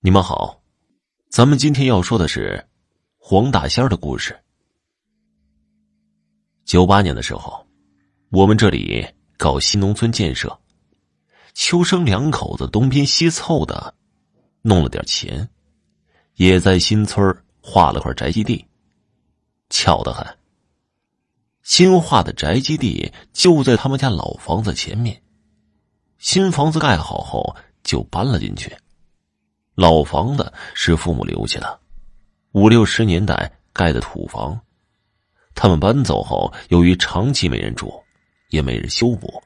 你们好，咱们今天要说的是黄大仙的故事。九八年的时候，我们这里搞新农村建设，秋生两口子东拼西凑的，弄了点钱，也在新村划了块宅基地。巧得很，新划的宅基地就在他们家老房子前面。新房子盖好后，就搬了进去。老房子是父母留下的，五六十年代盖的土房。他们搬走后，由于长期没人住，也没人修补，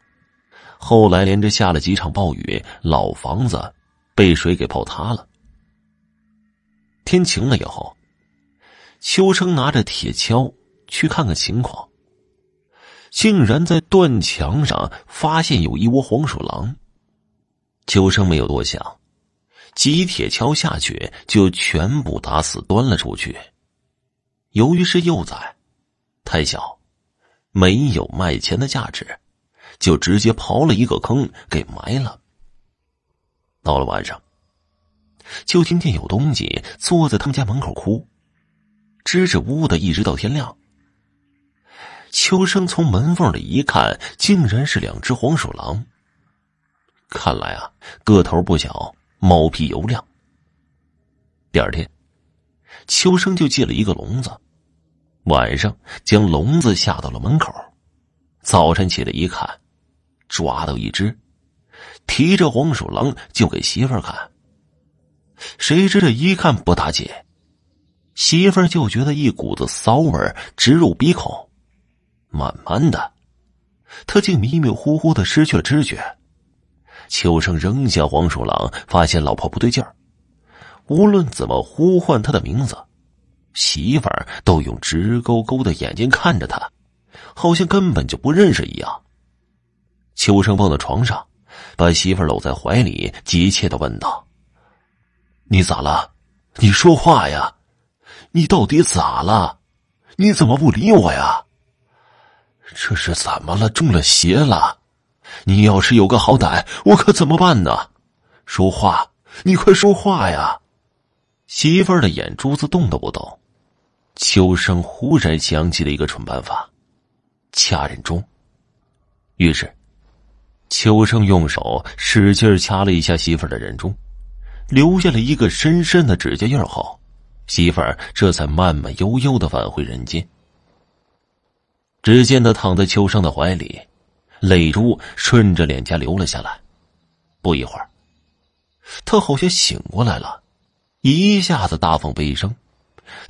后来连着下了几场暴雨，老房子被水给泡塌了。天晴了以后，秋生拿着铁锹去看看情况，竟然在断墙上发现有一窝黄鼠狼。秋生没有多想。几铁锹下去，就全部打死端了出去。由于是幼崽，太小，没有卖钱的价值，就直接刨了一个坑给埋了。到了晚上，就听见有东西坐在他们家门口哭，支支吾吾的一直到天亮。秋生从门缝里一看，竟然是两只黄鼠狼。看来啊，个头不小。猫皮油亮。第二天，秋生就借了一个笼子，晚上将笼子下到了门口。早晨起来一看，抓到一只，提着黄鼠狼就给媳妇儿看。谁知这一看不打紧，媳妇儿就觉得一股子骚味直入鼻孔，慢慢的，他竟迷迷糊糊的失去了知觉。秋生扔下黄鼠狼，发现老婆不对劲儿。无论怎么呼唤他的名字，媳妇儿都用直勾勾的眼睛看着他，好像根本就不认识一样。秋生蹦到床上，把媳妇儿搂在怀里，急切的问道：“你咋了？你说话呀！你到底咋了？你怎么不理我呀？这是怎么了？中了邪了？”你要是有个好歹，我可怎么办呢？说话，你快说话呀！媳妇儿的眼珠子动都不动。秋生忽然想起了一个蠢办法，掐人中。于是，秋生用手使劲掐了一下媳妇儿的人中，留下了一个深深的指甲印后，媳妇儿这才慢慢悠悠的返回人间。只见他躺在秋生的怀里。泪珠顺着脸颊流了下来，不一会儿，他好像醒过来了，一下子大放悲声，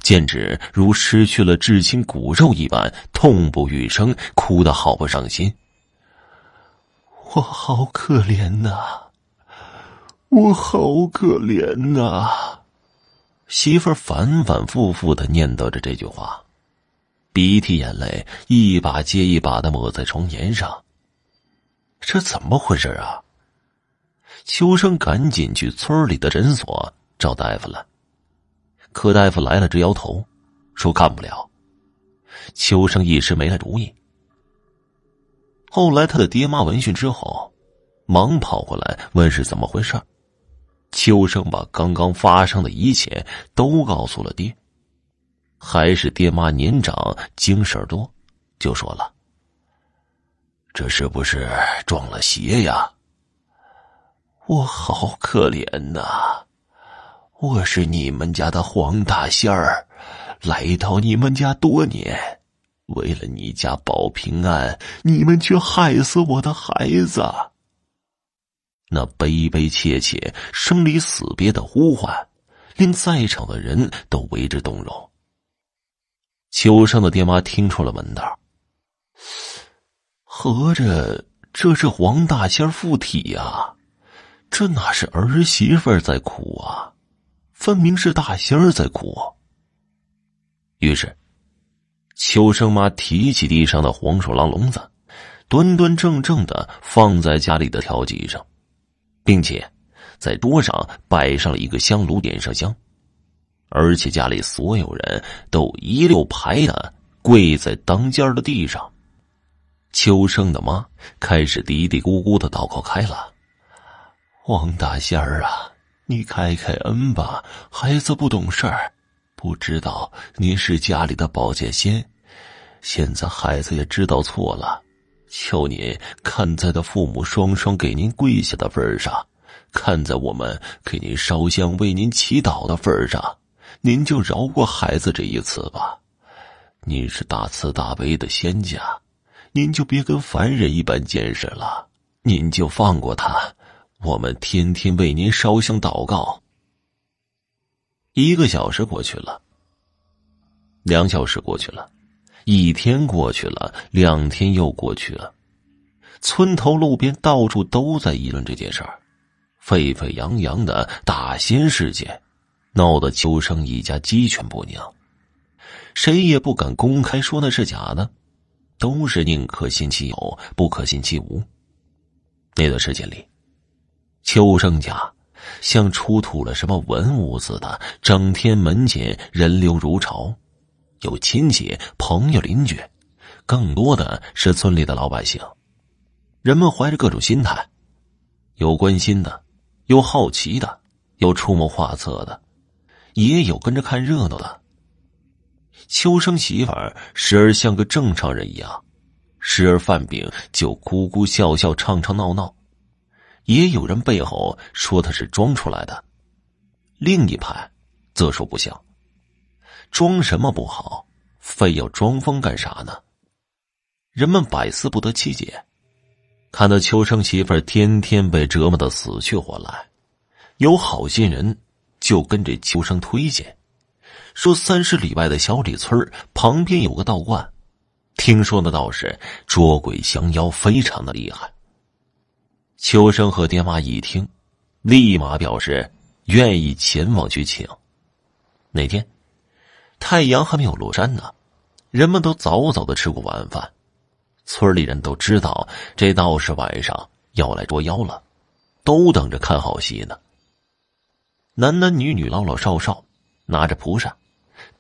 简直如失去了至亲骨肉一般，痛不欲生，哭得好不伤心。我好可怜呐，我好可怜呐！媳妇儿反反复复的念叨着这句话，鼻涕眼泪一把接一把的抹在床沿上。这怎么回事啊？秋生赶紧去村里的诊所找大夫了，可大夫来了直摇头，说干不了。秋生一时没了主意。后来他的爹妈闻讯之后，忙跑过来问是怎么回事。秋生把刚刚发生的一切都告诉了爹，还是爹妈年长经事多，就说了。这是不是撞了邪呀？我好可怜呐！我是你们家的黄大仙儿，来到你们家多年，为了你家保平安，你们却害死我的孩子。那悲悲切切、生离死别的呼唤，令在场的人都为之动容。秋生的爹妈听出了门道。合着这是黄大仙附体呀？这哪是儿媳妇在哭啊？分明是大仙儿在哭。于是，秋生妈提起地上的黄鼠狼笼子，端端正正的放在家里的条几上，并且在桌上摆上了一个香炉，点上香，而且家里所有人都一溜排的跪在当间的地上。秋生的妈开始嘀嘀咕咕的祷告开了：“王大仙儿啊，你开开恩吧，孩子不懂事儿，不知道您是家里的保剑仙。现在孩子也知道错了，求您看在他父母双双给您跪下的份上，看在我们给您烧香为您祈祷的份上，您就饶过孩子这一次吧。您是大慈大悲的仙家，您就别跟凡人一般见识了，您就放过他。我们天天为您烧香祷告。一个小时过去了，两小时过去了，一天过去了，两天又过去了。村头路边到处都在议论这件事儿，沸沸扬扬的大仙事件，闹得秋生一家鸡犬不宁。谁也不敢公开说那是假的，都是宁可信其有，不可信其无。那段时间里。秋生家像出土了什么文物似的，整天门前人流如潮，有亲戚、朋友、邻居，更多的是村里的老百姓。人们怀着各种心态，有关心的，有好奇的，有出谋划策的，也有跟着看热闹的。秋生媳妇儿时而像个正常人一样，时而犯病就哭哭笑笑、唱唱闹闹。也有人背后说他是装出来的，另一派则说不像。装什么不好，非要装疯干啥呢？人们百思不得其解。看到秋生媳妇儿天天被折磨的死去活来，有好心人就跟着秋生推荐，说三十里外的小李村旁边有个道观，听说那道士捉鬼降妖非常的厉害。秋生和爹妈一听，立马表示愿意前往去请。那天，太阳还没有落山呢，人们都早早的吃过晚饭。村里人都知道这道士晚上要来捉妖了，都等着看好戏呢。男男女女、老老少少，拿着蒲扇，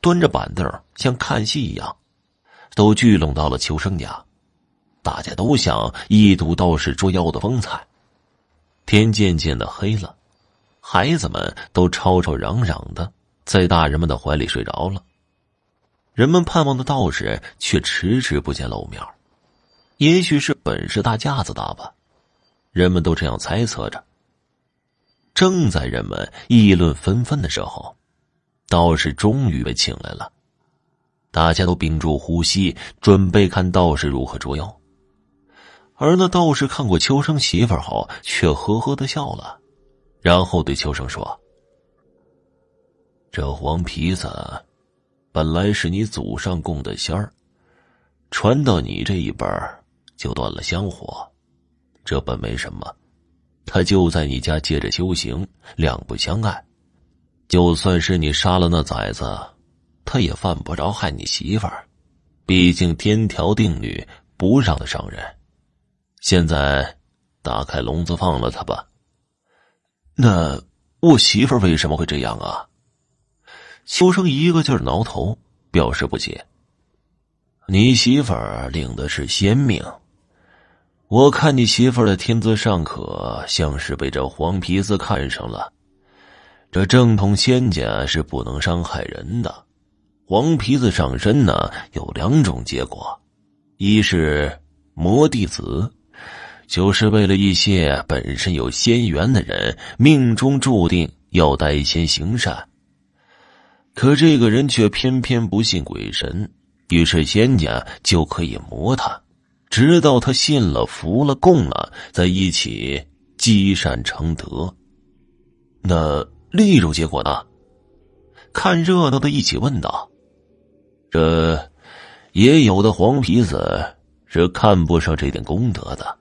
端着板凳，像看戏一样，都聚拢到了秋生家。大家都想一睹道士捉妖的风采。天渐渐的黑了，孩子们都吵吵嚷嚷的在大人们的怀里睡着了。人们盼望的道士却迟迟不见露面，也许是本事大架子大吧，人们都这样猜测着。正在人们议论纷纷的时候，道士终于被请来了，大家都屏住呼吸，准备看道士如何捉妖。而那道士看过秋生媳妇后，却呵呵的笑了，然后对秋生说：“这黄皮子本来是你祖上供的仙儿，传到你这一辈就断了香火，这本没什么。他就在你家借着修行，两不相爱。就算是你杀了那崽子，他也犯不着害你媳妇儿，毕竟天条定律，不让他伤人。”现在，打开笼子放了他吧。那我媳妇儿为什么会这样啊？秋生一个劲儿挠头，表示不解。你媳妇儿领的是仙命，我看你媳妇儿的天资尚可，像是被这黄皮子看上了。这正统仙家是不能伤害人的，黄皮子上身呢有两种结果，一是魔弟子。就是为了一些本身有仙缘的人，命中注定要代仙行善。可这个人却偏偏不信鬼神，于是仙家就可以磨他，直到他信了、服了、供了，在一起积善成德。那另一种结果呢？看热闹的一起问道：“这也有的黄皮子是看不上这点功德的。”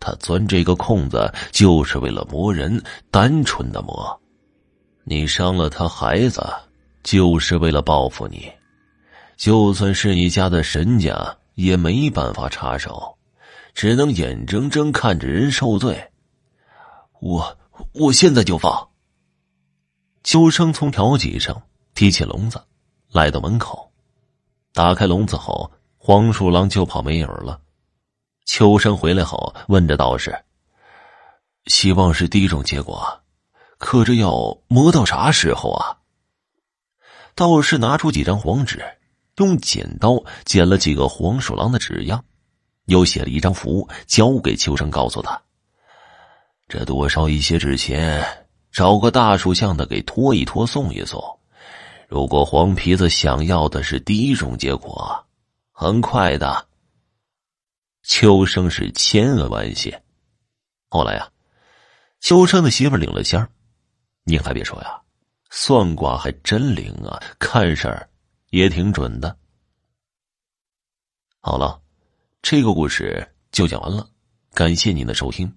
他钻这个空子，就是为了磨人，单纯的磨。你伤了他孩子，就是为了报复你。就算是你家的神家，也没办法插手，只能眼睁睁看着人受罪。我我现在就放。秋生从条脊上提起笼子，来到门口，打开笼子后，黄鼠狼就跑没影了。秋生回来后，问着道士：“希望是第一种结果，可这要磨到啥时候啊？道士拿出几张黄纸，用剪刀剪了几个黄鼠狼的纸样，又写了一张符，交给秋生，告诉他：“这多烧一些纸钱，找个大树像的给拖一拖，送一送。如果黄皮子想要的是第一种结果，很快的。”秋生是千恩万谢。后来呀，秋生的媳妇领了仙儿，您还别说呀，算卦还真灵啊，看事儿也挺准的。好了，这个故事就讲完了，感谢您的收听。